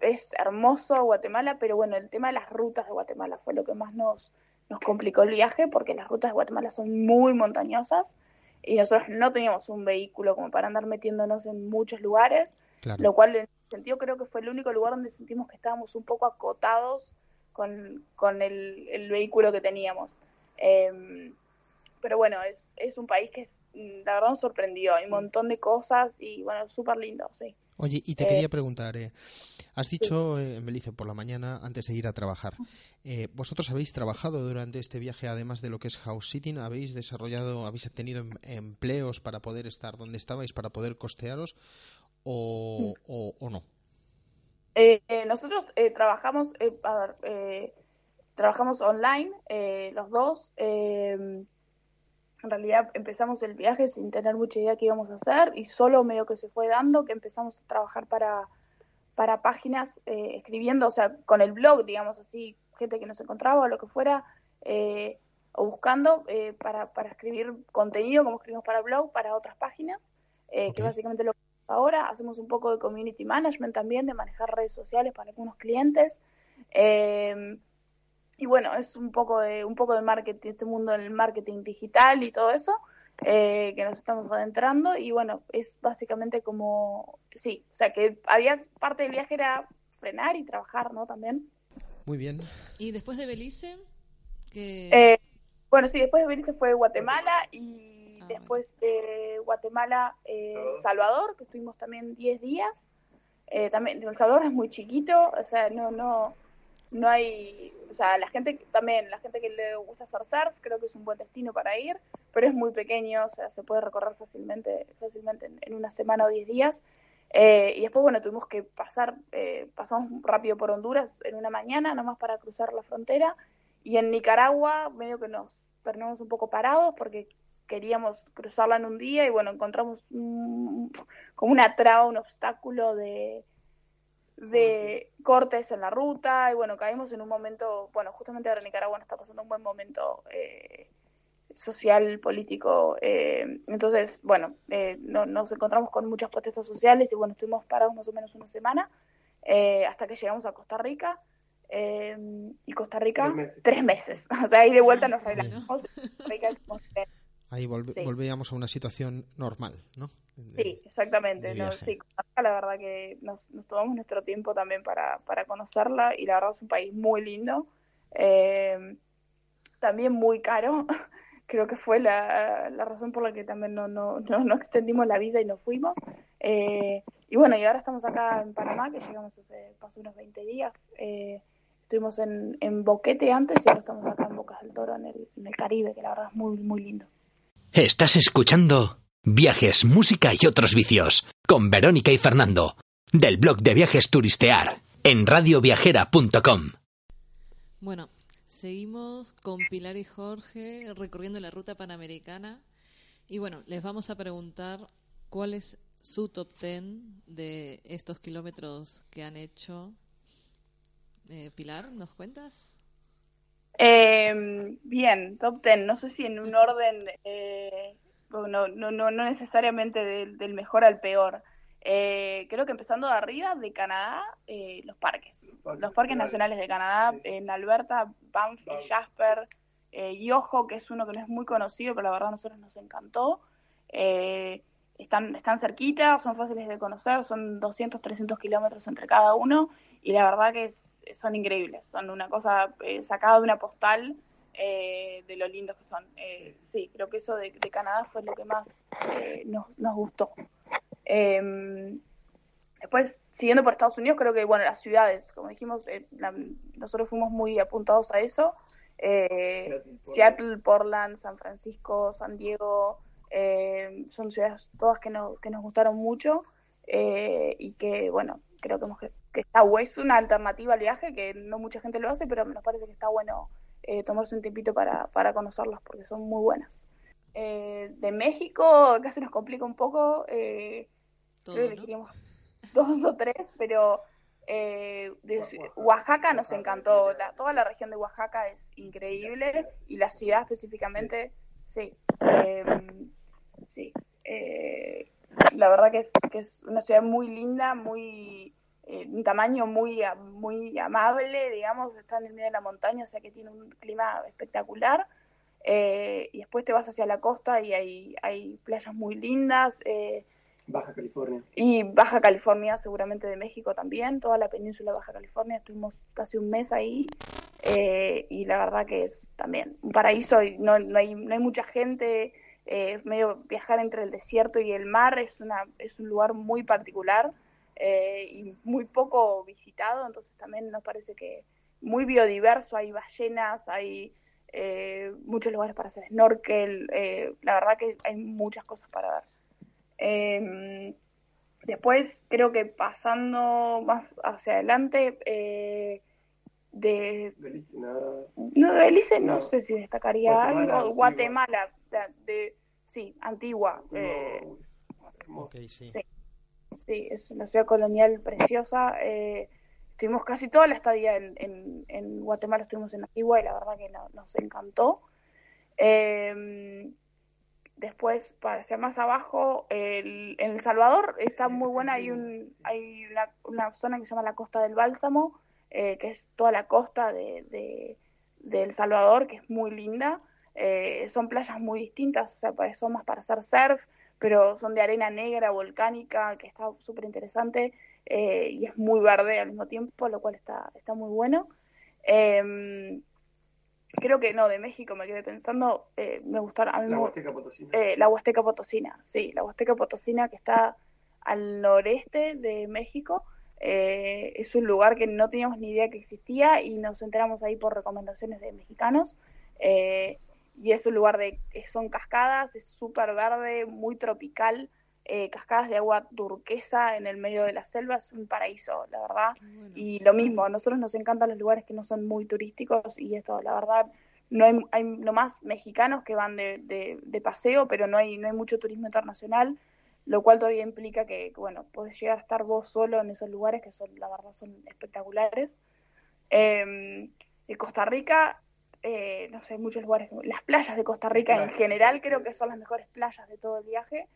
G: es hermoso Guatemala, pero bueno, el tema de las rutas de Guatemala fue lo que más nos, nos complicó el viaje, porque las rutas de Guatemala son muy montañosas y nosotros no teníamos un vehículo como para andar metiéndonos en muchos lugares,
E: Claro.
G: lo cual sentido creo que fue el único lugar donde sentimos que estábamos un poco acotados con, con el, el vehículo que teníamos. Eh, pero bueno, es, es un país que es, mm, la verdad nos sorprendió, hay un montón de cosas y bueno, súper lindo, sí.
E: Oye, y te
G: Eh,
E: quería preguntar, eh, has dicho eh, en Belice por la mañana antes de ir a trabajar, eh, ¿vosotros habéis trabajado durante este viaje, además de lo que es house sitting? ¿Habéis desarrollado, habéis tenido em- empleos para poder estar donde estabais, para poder costearos o, o, o no?
G: Eh, eh, nosotros eh, trabajamos, eh, a ver, eh, trabajamos online, los dos. en realidad empezamos el viaje sin tener mucha idea qué íbamos a hacer y solo medio que se fue dando que empezamos a trabajar para, para páginas escribiendo, o sea, con el blog, digamos así, gente que nos encontraba o lo que fuera, o buscando eh, para, para escribir contenido como escribimos para blog, para otras páginas, que básicamente lo que ahora. Hacemos un poco de community management también, de manejar redes sociales para algunos clientes. Eh, y bueno, es un poco de, un poco de marketing, este mundo del marketing digital y todo eso, eh, que nos estamos adentrando. Y bueno, es básicamente como, sí, o sea que había parte del viaje era frenar y trabajar, ¿no? También.
E: Muy bien.
D: Y después de Belice, que
G: Eh, bueno, sí, después de Belice fue Guatemala y
D: Ah,
G: después de Guatemala, eh, Salvador, que estuvimos también 10 días. Eh, también El Salvador es muy chiquito, o sea, no, no, no hay, o sea, la gente que- también, la gente que le gusta hacer surf, creo que es un buen destino para ir, pero es muy pequeño, o sea, se puede recorrer fácilmente, fácilmente en, en una semana o 10 días. Eh, y después, bueno, tuvimos que pasar, eh, pasamos rápido por Honduras en una mañana, nomás para cruzar la frontera. Y en Nicaragua, medio que nos perdimos un poco parados porque queríamos cruzarla en un día y bueno, encontramos un- como una traba, un obstáculo de, de cortes en la ruta y bueno, caímos en un momento, bueno, justamente ahora Nicaragua no está pasando un buen momento eh, social, político, eh, entonces, bueno, eh, no- nos encontramos con muchas protestas sociales y bueno, estuvimos parados más o menos una semana eh, hasta que llegamos a Costa Rica. eh, y Costa Rica,
H: Tres meses.
G: tres meses. O sea, ahí de vuelta nos. Costa Rica
E: Ahí
G: Sí.
E: volvíamos a una situación normal, ¿no? De-
G: Sí, exactamente. ¿no? Sí, la verdad que nos, nos tomamos nuestro tiempo también para, para conocerla y la verdad es un país muy lindo. Eh, también muy caro. Creo que fue la, la razón por la que también no, no, no, no extendimos la visa y nos fuimos. Eh, y bueno, y ahora estamos acá en Panamá, que llegamos hace pasó unos 20 días. Eh, estuvimos en, en Boquete antes y ahora estamos acá en Bocas del Toro, en el, en el Caribe, que la verdad es muy, muy lindo.
B: Estás escuchando Viajes, Música y otros vicios con Verónica y Fernando del blog de viajes Turistear en radioviajera.com.
D: Bueno, seguimos con Pilar y Jorge recorriendo la ruta panamericana. Y bueno, les vamos a preguntar cuál es su top 10 de estos kilómetros que han hecho. Eh, Pilar, ¿nos cuentas?
G: Eh, bien, top 10. No sé si en un orden, eh, no, no, no, no necesariamente del, del mejor al peor. Eh, creo que empezando de arriba, de Canadá, eh, los parques. Los parques nacionales de Canadá, en Alberta, Banff y Jasper, eh, Yoho, que es uno que no es muy conocido, pero la verdad a nosotros nos encantó. Eh, están, están cerquita, son fáciles de conocer, son 200, 300 kilómetros entre cada uno y la verdad que es, son increíbles, son una cosa eh, sacada de una postal eh, de lo lindos que son. Eh, sí, creo que eso de, de Canadá fue lo que más eh, nos, nos gustó. Eh, después, siguiendo por Estados Unidos, creo que, bueno, las ciudades, como dijimos, eh, la- nosotros fuimos muy apuntados a eso. Seattle, Portland, San Francisco, San Diego, son ciudades todas que, no, que nos gustaron mucho eh, y que, bueno, creo que, hemos, que está bu- es una alternativa al viaje, que no mucha gente lo hace, pero nos parece que está bueno eh, tomarse un tiempito para, para conocerlas porque son muy buenas. Eh, de México, acá se nos complica un poco, eh,
D: Todo,
G: creo que
D: ¿no?
G: elegiríamos dos o tres, pero eh, de Oaxaca nos encantó, la- toda la región de Oaxaca es increíble y la ciudad. específicamente, sí, eh, sí, eh, la verdad que es, que es una ciudad muy linda, muy eh, un tamaño muy muy amable, digamos, está en el medio de la montaña, o sea que tiene un clima espectacular. Eh, y después te vas hacia la costa y hay, hay playas muy lindas. eh,
H: Baja California.
G: y Baja California, seguramente de México también, toda la península de Baja California, estuvimos casi un mes ahí eh, y la verdad que es también un paraíso y no, no, hay, no hay mucha gente, eh, medio viajar entre el desierto y el mar es, una, es un lugar muy particular eh, y muy poco visitado, entonces también nos parece que muy biodiverso, hay ballenas, hay eh, muchos lugares para hacer snorkel, eh, la verdad que hay muchas cosas para ver. Eh, después, creo que pasando más hacia adelante, eh, de,
H: Belice, nada.
G: no, de Belice no,
H: No.
G: sé si destacaría
H: Guatemala,
G: algo. Guatemala, de, de- sí, Antigua. eh,
H: No, es hermoso.
E: Ok, sí.
G: Sí. Sí, es una ciudad colonial preciosa. eh, estuvimos casi toda la estadía en, en, en Guatemala, estuvimos en Antigua y la verdad que no- nos encantó. Eh, después, para hacia más abajo, el- en El Salvador está muy buena. Hay, un, hay una, zona que se llama la Costa del Bálsamo, eh, que es toda la costa de, El Salvador, que es muy linda. Eh, son playas muy distintas, o sea, son más para hacer surf, pero son de arena negra, volcánica, que está súper interesante eh, y es muy verde al mismo tiempo, lo cual está, está muy bueno. Eh, creo que no, de México me quedé pensando, eh, me gustaron, a mí
H: La
G: me-
H: Huasteca Potosina.
G: eh, la Huasteca Potosina, sí, la Huasteca Potosina que está al noreste de México. es un lugar que no teníamos ni idea que existía y nos enteramos ahí por recomendaciones de mexicanos. Y es un lugar de, son cascadas, es súper verde, muy tropical, eh, cascadas de agua turquesa en el medio de la selva, es un paraíso, la verdad.
D: Bueno.
G: Y lo mismo, a nosotros nos encantan los lugares que no son muy turísticos y esto, la verdad, no hay, hay nomás mexicanos que van de, de, de paseo, pero no hay, no hay mucho turismo internacional, lo cual todavía implica que, bueno, podés llegar a estar vos solo en esos lugares que son, la verdad, son espectaculares. Eh, Costa Rica, eh, no sé, muchos lugares, las playas de Costa Rica en general creo que son las mejores playas de todo el viaje,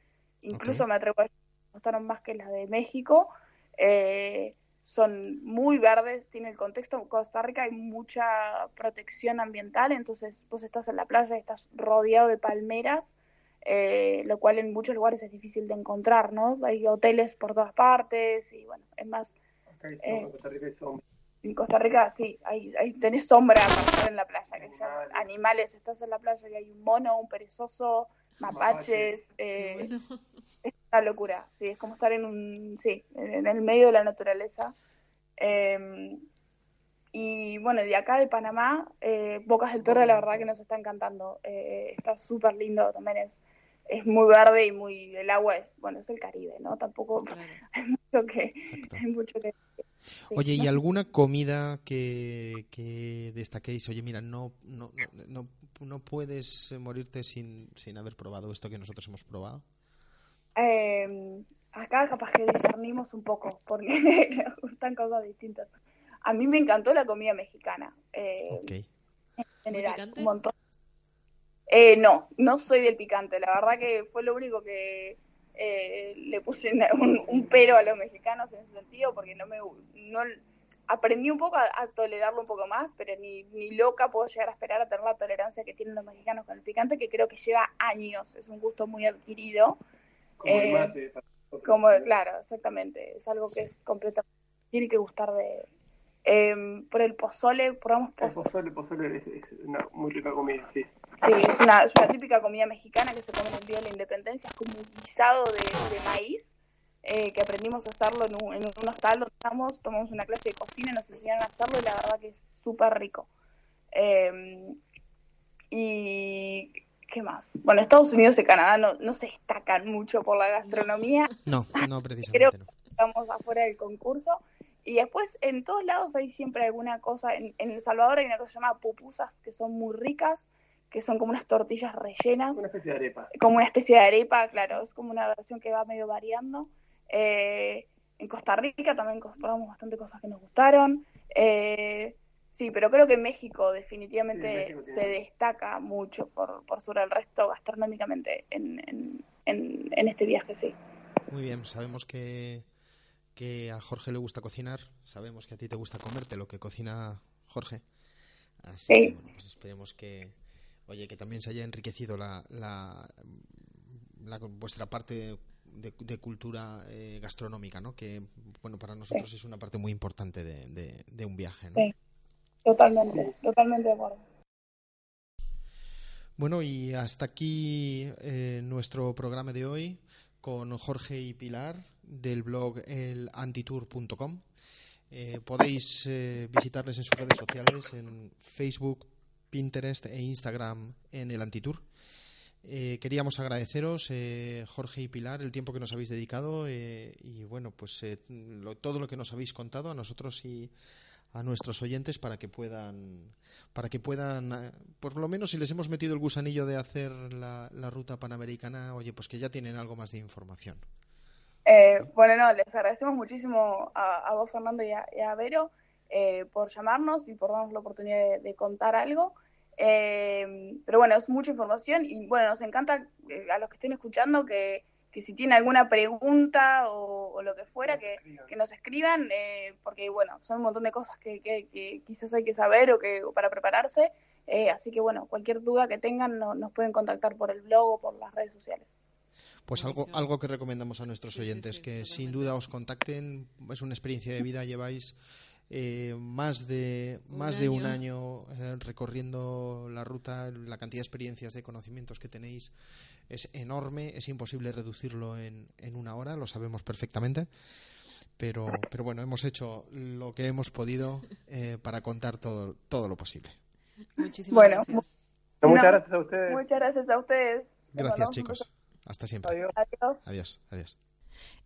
G: incluso me atrevo a decir que me gustaron más que las de México. Eh, son muy verdes, tiene el contexto, en Costa Rica hay mucha protección ambiental, entonces vos estás en la playa y estás rodeado de palmeras, eh, lo cual en muchos lugares es difícil de encontrar, ¿no? Hay hoteles por todas partes y bueno, es más,
H: Acá hay
G: eh,
H: Costa Rica.
G: En Costa Rica sí, hay, hay, tenés sombra para estar en la playa, que ya-
H: Animales.
G: estás en la playa y hay un mono, un perezoso, mapaches, eh,
D: bueno.
G: es una locura, sí, es como estar en un, sí, en el medio de la naturaleza. Eh, y bueno, de acá de Panamá, eh, Bocas del Toro, la verdad que nos está encantando. Eh, está súper lindo también, es, es muy verde y muy, el agua es, bueno, es el Caribe, ¿no? Tampoco
D: Claro.
G: hay mucho que,
E: Exacto.
G: hay mucho que sí,
E: Oye, ¿y
G: ¿no?
E: alguna comida que, que destaquéis? Oye, mira, no, no, no, no, no puedes morirte sin, sin haber probado esto que nosotros hemos probado.
G: Eh, acá capaz que discernimos un poco, porque nos gustan cosas distintas. A mí me encantó la comida mexicana, eh,
E: Ok.
G: en general, un montón. Eh, no, no soy del picante, la verdad que fue lo único que eh, le puse un, un pero a los mexicanos en ese sentido, porque no me no aprendí un poco a, a tolerarlo un poco más, pero ni, ni loca puedo llegar a esperar a tener la tolerancia que tienen los mexicanos con el picante, que creo que lleva años, es un gusto muy adquirido.
H: Como el
G: eh,
H: mate.
G: Como, claro, exactamente. Es algo que es completamente. Tiene que gustar de. Eh, por el pozole, probamos
H: El
G: pozole.
H: pozole, pozole es, es una muy rica comida, sí.
G: Sí, es una, es una típica comida mexicana que se come en el Día de la Independencia. Es como un guisado de, de maíz eh, que aprendimos a hacerlo en un, en un hostal donde estamos, tomamos una clase de cocina y nos enseñaron a hacerlo y la verdad que es súper rico. Eh, y ¿qué más? Bueno, Estados Unidos y Canadá no, no se destacan mucho por la gastronomía,
E: No, no
G: creo
E: precisamente
G: que
E: no.
G: estamos afuera del concurso. Y después en todos lados hay siempre alguna cosa. En, en El Salvador hay una cosa llamada pupusas que son muy ricas, que son como unas tortillas rellenas
H: Una especie de arepa.
G: como una especie de arepa, claro, es como una versión que va medio variando. Eh, en Costa Rica también probamos bastante cosas que nos gustaron. Eh, sí, pero creo que México definitivamente
H: Sí, México
G: se destaca mucho por, por sobre el resto gastronómicamente en, en, en, en este viaje, sí.
E: Muy bien, sabemos que, que a Jorge le gusta cocinar, sabemos que a ti te gusta comerte lo que cocina Jorge. Así
G: Sí.
E: que bueno, pues esperemos que, oye, que también se haya enriquecido la, la, la- vuestra parte de, de cultura eh, gastronómica, ¿no? Que, bueno, para nosotros es una parte muy importante de, de- de un viaje, ¿no?
G: Sí. Totalmente, totalmente de acuerdo.
E: Bueno, y hasta aquí eh, nuestro programa de hoy con Jorge y Pilar del blog elantitour.com. Eh, podéis eh, visitarles en sus redes sociales, en Facebook, Pinterest e Instagram en el Antitour. Eh, queríamos agradeceros, eh, Jorge y Pilar, el tiempo que nos habéis dedicado eh, y bueno, pues eh, todo lo que nos habéis contado a nosotros y a nuestros oyentes para que puedan, para que puedan, eh, por lo menos si les hemos metido el gusanillo de hacer la, ruta panamericana, oye, pues que ya tienen algo más de información.
G: Eh, bueno, no, les agradecemos muchísimo a, a vos, Fernando, y a, y a Vero eh, por llamarnos y por darnos la oportunidad de, de contar algo. Eh, pero bueno, es mucha información y bueno, nos encanta eh, a los que estén escuchando que, que si tienen alguna pregunta o, o lo que fuera, que, que nos escriban, eh, porque bueno, son un montón de cosas que, que- que quizás hay que saber o que o para prepararse. Eh, así que bueno, cualquier duda que tengan no- nos pueden contactar por el blog o por las redes sociales.
E: Pues algo, algo que recomendamos a nuestros
D: Sí, sí,
E: oyentes,
D: sí,
E: que sin duda os contacten, es una experiencia de vida, lleváis eh, más de
D: Un
E: más de un
D: año.
E: año eh, recorriendo la ruta, la cantidad de experiencias, de conocimientos que tenéis es enorme, es imposible reducirlo en, en una hora, lo sabemos perfectamente. Pero, pero bueno, hemos hecho lo que hemos podido eh, para contar todo, todo lo posible.
D: Muchísimas
G: Bueno,
D: gracias.
H: Muchas gracias a ustedes.
G: Muchas gracias a ustedes.
E: Gracias, chicos. Hasta siempre.
H: Adiós.
G: beso. Adiós.
E: Adiós, adiós.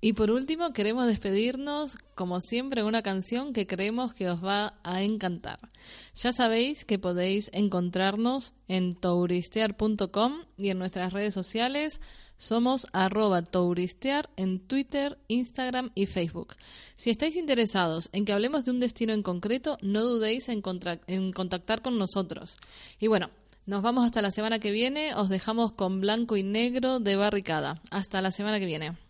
D: Y por último, queremos despedirnos, como siempre, una canción que creemos que os va a encantar. Ya sabéis que podéis encontrarnos en touristear.com y en nuestras redes sociales somos arroba touristear en Twitter, Instagram y Facebook. Si estáis interesados en que hablemos de un destino en concreto, no dudéis en, contactar con nosotros. Y bueno, nos vamos hasta la semana que viene, os dejamos con blanco y negro de barricada. Hasta la semana que viene.